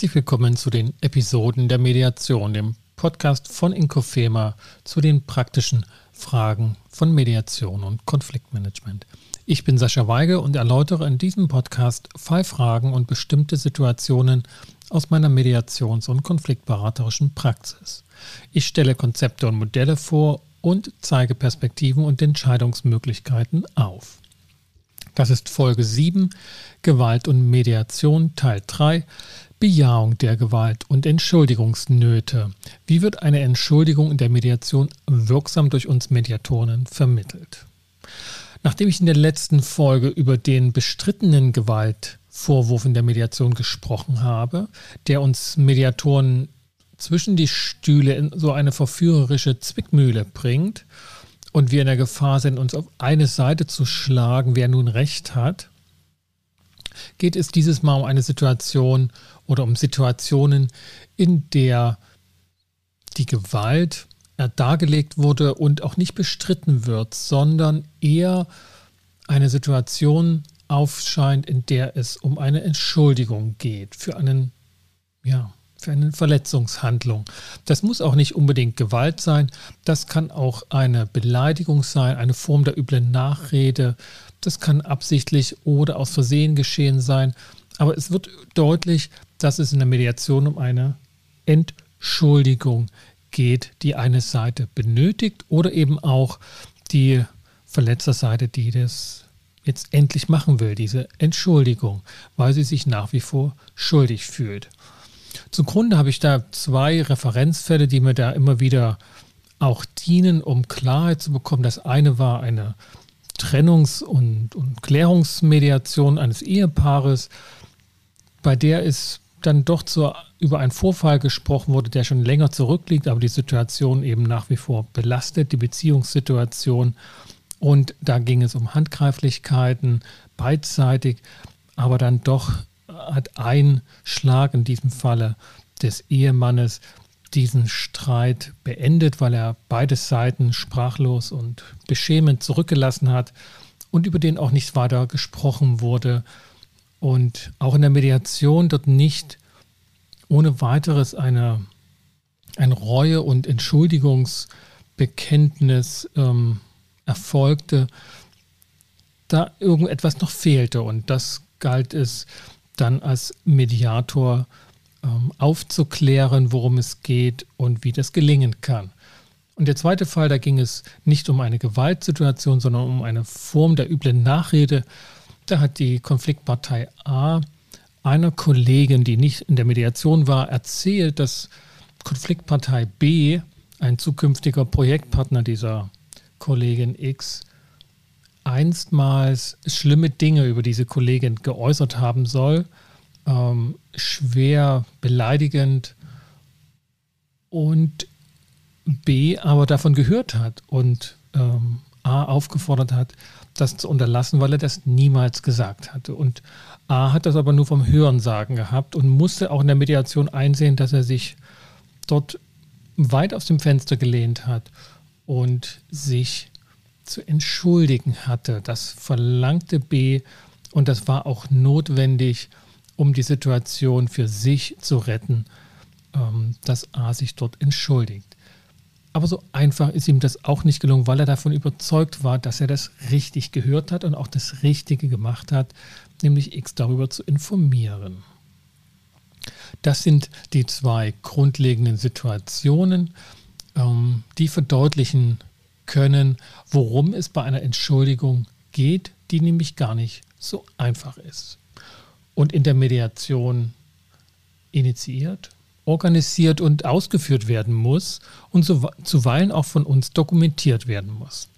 Herzlich willkommen zu den Episoden der Mediation, dem Podcast von Inkofema zu den praktischen Fragen von Mediation und Konfliktmanagement. Ich bin Sascha Weige und erläutere in diesem Podcast Fallfragen und bestimmte Situationen aus meiner Mediations- und konfliktberaterischen Praxis. Ich stelle Konzepte und Modelle vor und zeige Perspektiven und Entscheidungsmöglichkeiten auf. Das ist Folge 7, Gewalt und Mediation, Teil 3, Bejahung der Gewalt und Entschuldigungsnöte. Wie wird eine Entschuldigung in der Mediation wirksam durch uns Mediatoren vermittelt? Nachdem ich in der letzten Folge über den bestrittenen Gewaltvorwurf in der Mediation gesprochen habe, der uns Mediatoren zwischen die Stühle in so eine verführerische Zwickmühle bringt und wir in der Gefahr sind, uns auf eine Seite zu schlagen, wer nun recht hat, geht es dieses Mal um eine Situation oder um Situationen, in der die Gewalt dargelegt wurde und auch nicht bestritten wird, sondern eher eine Situation aufscheint, in der es um eine Entschuldigung geht für einen, ja, für eine Verletzungshandlung. Das muss auch nicht unbedingt Gewalt sein, das kann auch eine Beleidigung sein, eine Form der üblen Nachrede, das kann absichtlich oder aus Versehen geschehen sein, aber es wird deutlich, dass es in der Mediation um eine Entschuldigung geht, die eine Seite benötigt oder eben auch die Verletzerseite, die das jetzt endlich machen will, diese Entschuldigung, weil sie sich nach wie vor schuldig fühlt. Zum Grunde habe ich da zwei Referenzfälle, die mir da immer wieder auch dienen, um Klarheit zu bekommen. Das eine war eine Trennungs- und, und Klärungsmediation eines Ehepaares, bei der es dann doch zur, über einen Vorfall gesprochen wurde, der schon länger zurückliegt, aber die Situation eben nach wie vor belastet, die Beziehungssituation. Und da ging es um Handgreiflichkeiten, beidseitig, aber dann doch hat ein Schlag in diesem Falle des Ehemannes diesen Streit beendet, weil er beide Seiten sprachlos und beschämend zurückgelassen hat und über den auch nicht weiter gesprochen wurde und auch in der Mediation dort nicht ohne weiteres eine, ein Reue- und Entschuldigungsbekenntnis ähm, erfolgte, da irgendetwas noch fehlte. Und das galt es dann als Mediator ähm, aufzuklären, worum es geht und wie das gelingen kann. Und der zweite Fall, da ging es nicht um eine Gewaltsituation, sondern um eine Form der üblen Nachrede. Da hat die Konfliktpartei A einer Kollegin, die nicht in der Mediation war, erzählt, dass Konfliktpartei B, ein zukünftiger Projektpartner dieser Kollegin X, einstmals schlimme Dinge über diese Kollegin geäußert haben soll, ähm, schwer beleidigend und B aber davon gehört hat und ähm, A aufgefordert hat, das zu unterlassen, weil er das niemals gesagt hatte. Und A hat das aber nur vom Hörensagen gehabt und musste auch in der Mediation einsehen, dass er sich dort weit aus dem Fenster gelehnt hat und sich zu entschuldigen hatte. Das verlangte B und das war auch notwendig, um die Situation für sich zu retten, ähm, dass A sich dort entschuldigt. Aber so einfach ist ihm das auch nicht gelungen, weil er davon überzeugt war, dass er das richtig gehört hat und auch das Richtige gemacht hat, nämlich X darüber zu informieren. Das sind die zwei grundlegenden Situationen, ähm, die verdeutlichen können, worum es bei einer Entschuldigung geht, die nämlich gar nicht so einfach ist. Und in der Mediation initiiert organisiert und ausgeführt werden muss und zuweilen auch von uns dokumentiert werden muss.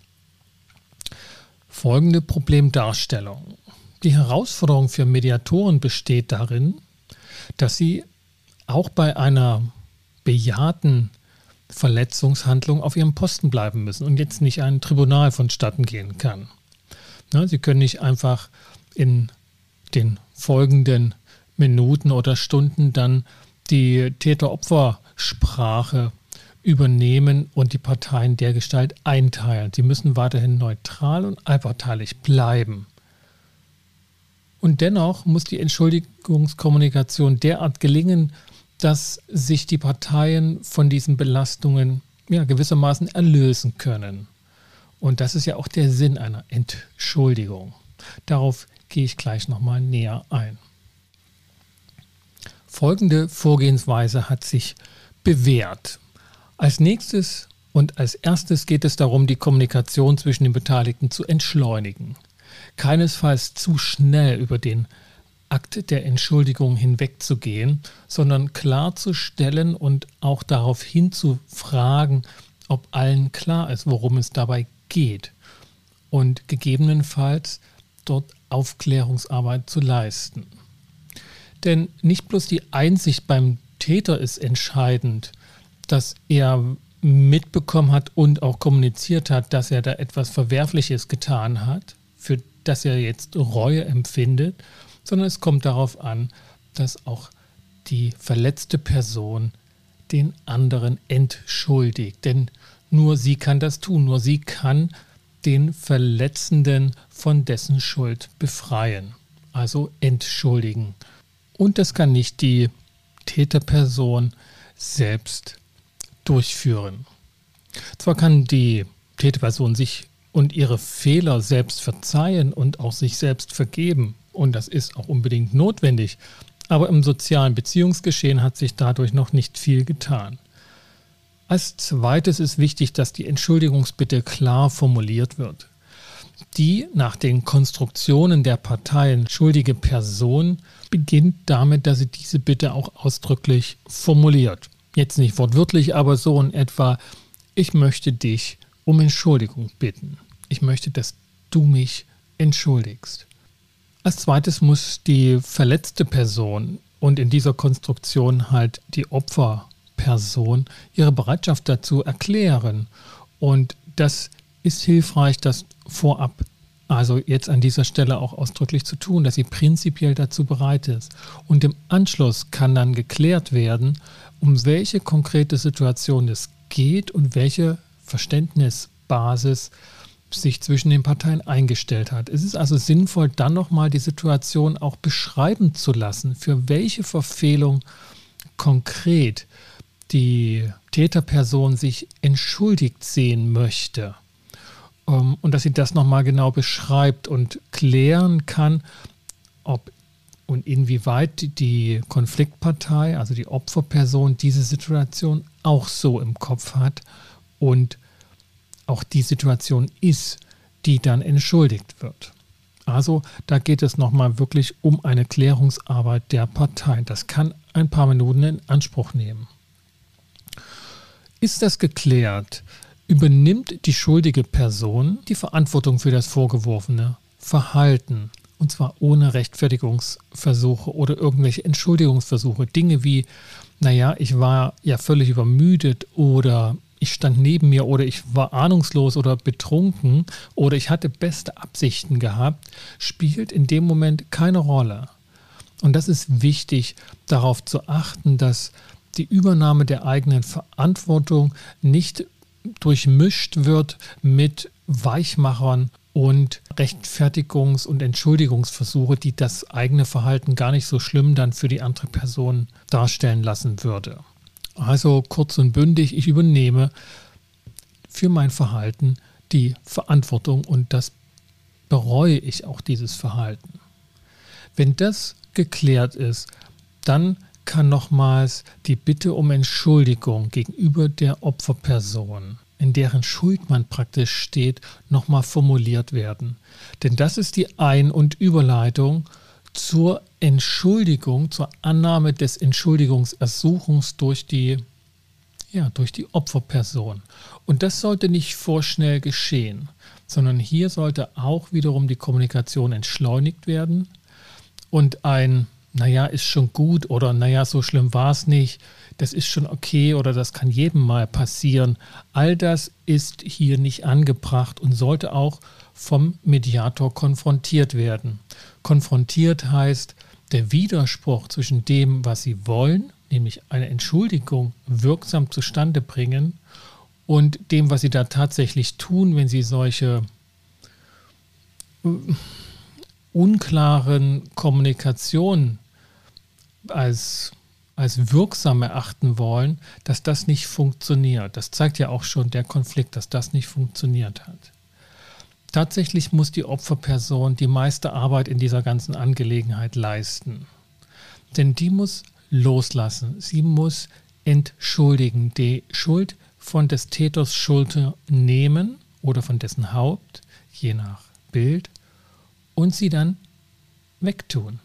Folgende Problemdarstellung. Die Herausforderung für Mediatoren besteht darin, dass sie auch bei einer bejahten Verletzungshandlung auf ihrem Posten bleiben müssen und jetzt nicht ein Tribunal vonstatten gehen kann. sie können nicht einfach in den folgenden Minuten oder Stunden dann die Täter-Opfer-Sprache übernehmen und die Parteien dergestalt einteilen. Sie müssen weiterhin neutral und allparteilich bleiben. Und dennoch muss die Entschuldigungskommunikation derart gelingen, dass sich die Parteien von diesen Belastungen ja, gewissermaßen erlösen können. Und das ist ja auch der Sinn einer Entschuldigung. Darauf gehe ich gleich nochmal näher ein. Folgende Vorgehensweise hat sich bewährt. Als nächstes und als erstes geht es darum, die Kommunikation zwischen den Beteiligten zu entschleunigen. Keinesfalls zu schnell über den Akt der Entschuldigung hinwegzugehen, sondern klarzustellen und auch darauf hinzufragen, ob allen klar ist, worum es dabei geht und gegebenenfalls dort Aufklärungsarbeit zu leisten. Denn nicht bloß die Einsicht beim Täter ist entscheidend, dass er mitbekommen hat und auch kommuniziert hat, dass er da etwas Verwerfliches getan hat, für das er jetzt Reue empfindet, sondern es kommt darauf an, dass auch die verletzte Person den anderen entschuldigt. Denn nur sie kann das tun, nur sie kann den Verletzenden von dessen Schuld befreien, also entschuldigen. Und das kann nicht die Täterperson selbst durchführen. Zwar kann die Täterperson sich und ihre Fehler selbst verzeihen und auch sich selbst vergeben, und das ist auch unbedingt notwendig, aber im sozialen Beziehungsgeschehen hat sich dadurch noch nicht viel getan. Als zweites ist wichtig, dass die Entschuldigungsbitte klar formuliert wird. Die nach den Konstruktionen der Parteien schuldige Person beginnt damit, dass sie diese Bitte auch ausdrücklich formuliert. Jetzt nicht wortwörtlich, aber so in etwa, ich möchte dich um Entschuldigung bitten. Ich möchte, dass du mich entschuldigst. Als zweites muss die verletzte Person und in dieser Konstruktion halt die Opfer Person ihre Bereitschaft dazu erklären. Und das ist hilfreich, das vorab, also jetzt an dieser Stelle auch ausdrücklich zu tun, dass sie prinzipiell dazu bereit ist. Und im Anschluss kann dann geklärt werden, um welche konkrete Situation es geht und welche Verständnisbasis sich zwischen den Parteien eingestellt hat. Es ist also sinnvoll, dann nochmal die Situation auch beschreiben zu lassen, für welche Verfehlung konkret die Täterperson sich entschuldigt sehen möchte ähm, und dass sie das nochmal genau beschreibt und klären kann, ob und inwieweit die Konfliktpartei, also die Opferperson, diese Situation auch so im Kopf hat und auch die Situation ist, die dann entschuldigt wird. Also da geht es nochmal wirklich um eine Klärungsarbeit der Partei. Das kann ein paar Minuten in Anspruch nehmen. Ist das geklärt, übernimmt die schuldige Person die Verantwortung für das vorgeworfene Verhalten. Und zwar ohne Rechtfertigungsversuche oder irgendwelche Entschuldigungsversuche. Dinge wie, naja, ich war ja völlig übermüdet oder ich stand neben mir oder ich war ahnungslos oder betrunken oder ich hatte beste Absichten gehabt, spielt in dem Moment keine Rolle. Und das ist wichtig, darauf zu achten, dass die Übernahme der eigenen Verantwortung nicht durchmischt wird mit Weichmachern und Rechtfertigungs- und Entschuldigungsversuche, die das eigene Verhalten gar nicht so schlimm dann für die andere Person darstellen lassen würde. Also kurz und bündig, ich übernehme für mein Verhalten die Verantwortung und das bereue ich auch dieses Verhalten. Wenn das geklärt ist, dann kann nochmals die Bitte um Entschuldigung gegenüber der Opferperson, in deren Schuld man praktisch steht, nochmal formuliert werden. Denn das ist die Ein- und Überleitung zur Entschuldigung, zur Annahme des Entschuldigungsersuchens durch die, ja, durch die Opferperson. Und das sollte nicht vorschnell geschehen, sondern hier sollte auch wiederum die Kommunikation entschleunigt werden und ein naja, ist schon gut oder naja, so schlimm war es nicht, das ist schon okay oder das kann jedem mal passieren. All das ist hier nicht angebracht und sollte auch vom Mediator konfrontiert werden. Konfrontiert heißt, der Widerspruch zwischen dem, was sie wollen, nämlich eine Entschuldigung wirksam zustande bringen, und dem, was sie da tatsächlich tun, wenn sie solche unklaren Kommunikation als, als wirksam erachten wollen, dass das nicht funktioniert. Das zeigt ja auch schon der Konflikt, dass das nicht funktioniert hat. Tatsächlich muss die Opferperson die meiste Arbeit in dieser ganzen Angelegenheit leisten. Denn die muss loslassen. Sie muss entschuldigen, die Schuld von des Täters Schulter nehmen oder von dessen Haupt, je nach Bild, und sie dann wegtun.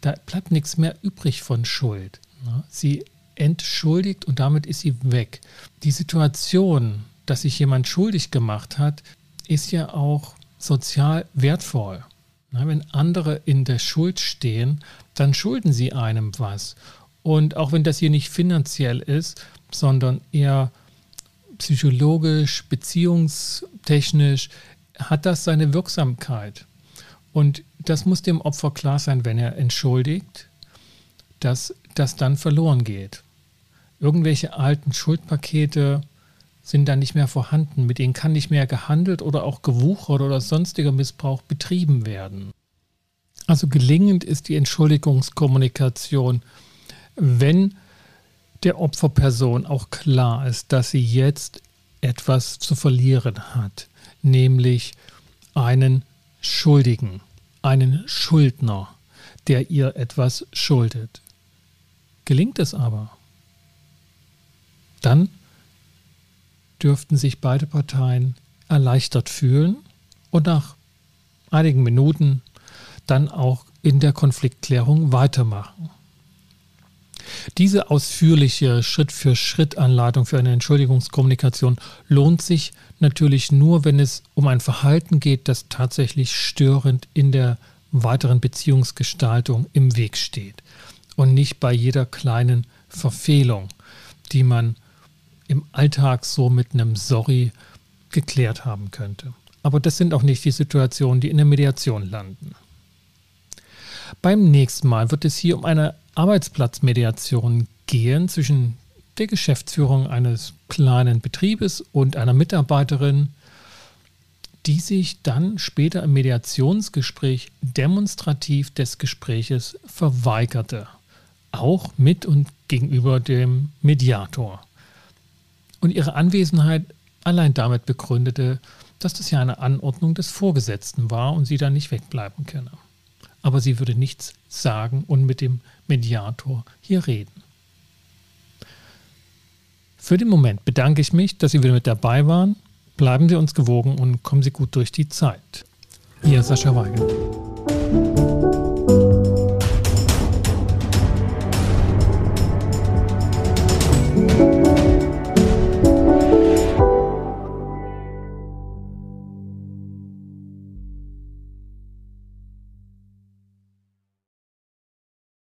Da bleibt nichts mehr übrig von Schuld. Ne? Sie entschuldigt und damit ist sie weg. Die Situation, dass sich jemand schuldig gemacht hat, ist ja auch sozial wertvoll. Wenn andere in der Schuld stehen, dann schulden sie einem was. Und auch wenn das hier nicht finanziell ist, sondern eher psychologisch, beziehungstechnisch, hat das seine Wirksamkeit. Und das muss dem Opfer klar sein, wenn er entschuldigt, dass das dann verloren geht. Irgendwelche alten Schuldpakete sind dann nicht mehr vorhanden, mit denen kann nicht mehr gehandelt oder auch gewuchert oder sonstiger Missbrauch betrieben werden. Also gelingend ist die Entschuldigungskommunikation, wenn der Opferperson auch klar ist, dass sie jetzt etwas zu verlieren hat, nämlich einen Schuldigen, einen Schuldner, der ihr etwas schuldet. Gelingt es aber, dann dürften sich beide Parteien erleichtert fühlen und nach einigen Minuten dann auch in der Konfliktklärung weitermachen. Diese ausführliche Schritt-für-Schritt-Anleitung für eine Entschuldigungskommunikation lohnt sich natürlich nur, wenn es um ein Verhalten geht, das tatsächlich störend in der weiteren Beziehungsgestaltung im Weg steht und nicht bei jeder kleinen Verfehlung, die man im Alltag so mit einem Sorry geklärt haben könnte. Aber das sind auch nicht die Situationen, die in der Mediation landen. Beim nächsten Mal wird es hier um eine Arbeitsplatzmediation gehen zwischen der Geschäftsführung eines kleinen Betriebes und einer Mitarbeiterin, die sich dann später im Mediationsgespräch demonstrativ des Gespräches verweigerte, auch mit und gegenüber dem Mediator und ihre Anwesenheit allein damit begründete, dass das ja eine Anordnung des Vorgesetzten war und sie da nicht wegbleiben könne. Aber sie würde nichts sagen und mit dem Mediator hier reden. Für den Moment bedanke ich mich, dass Sie wieder mit dabei waren. Bleiben Sie uns gewogen und kommen Sie gut durch die Zeit. Ihr Sascha Weigel.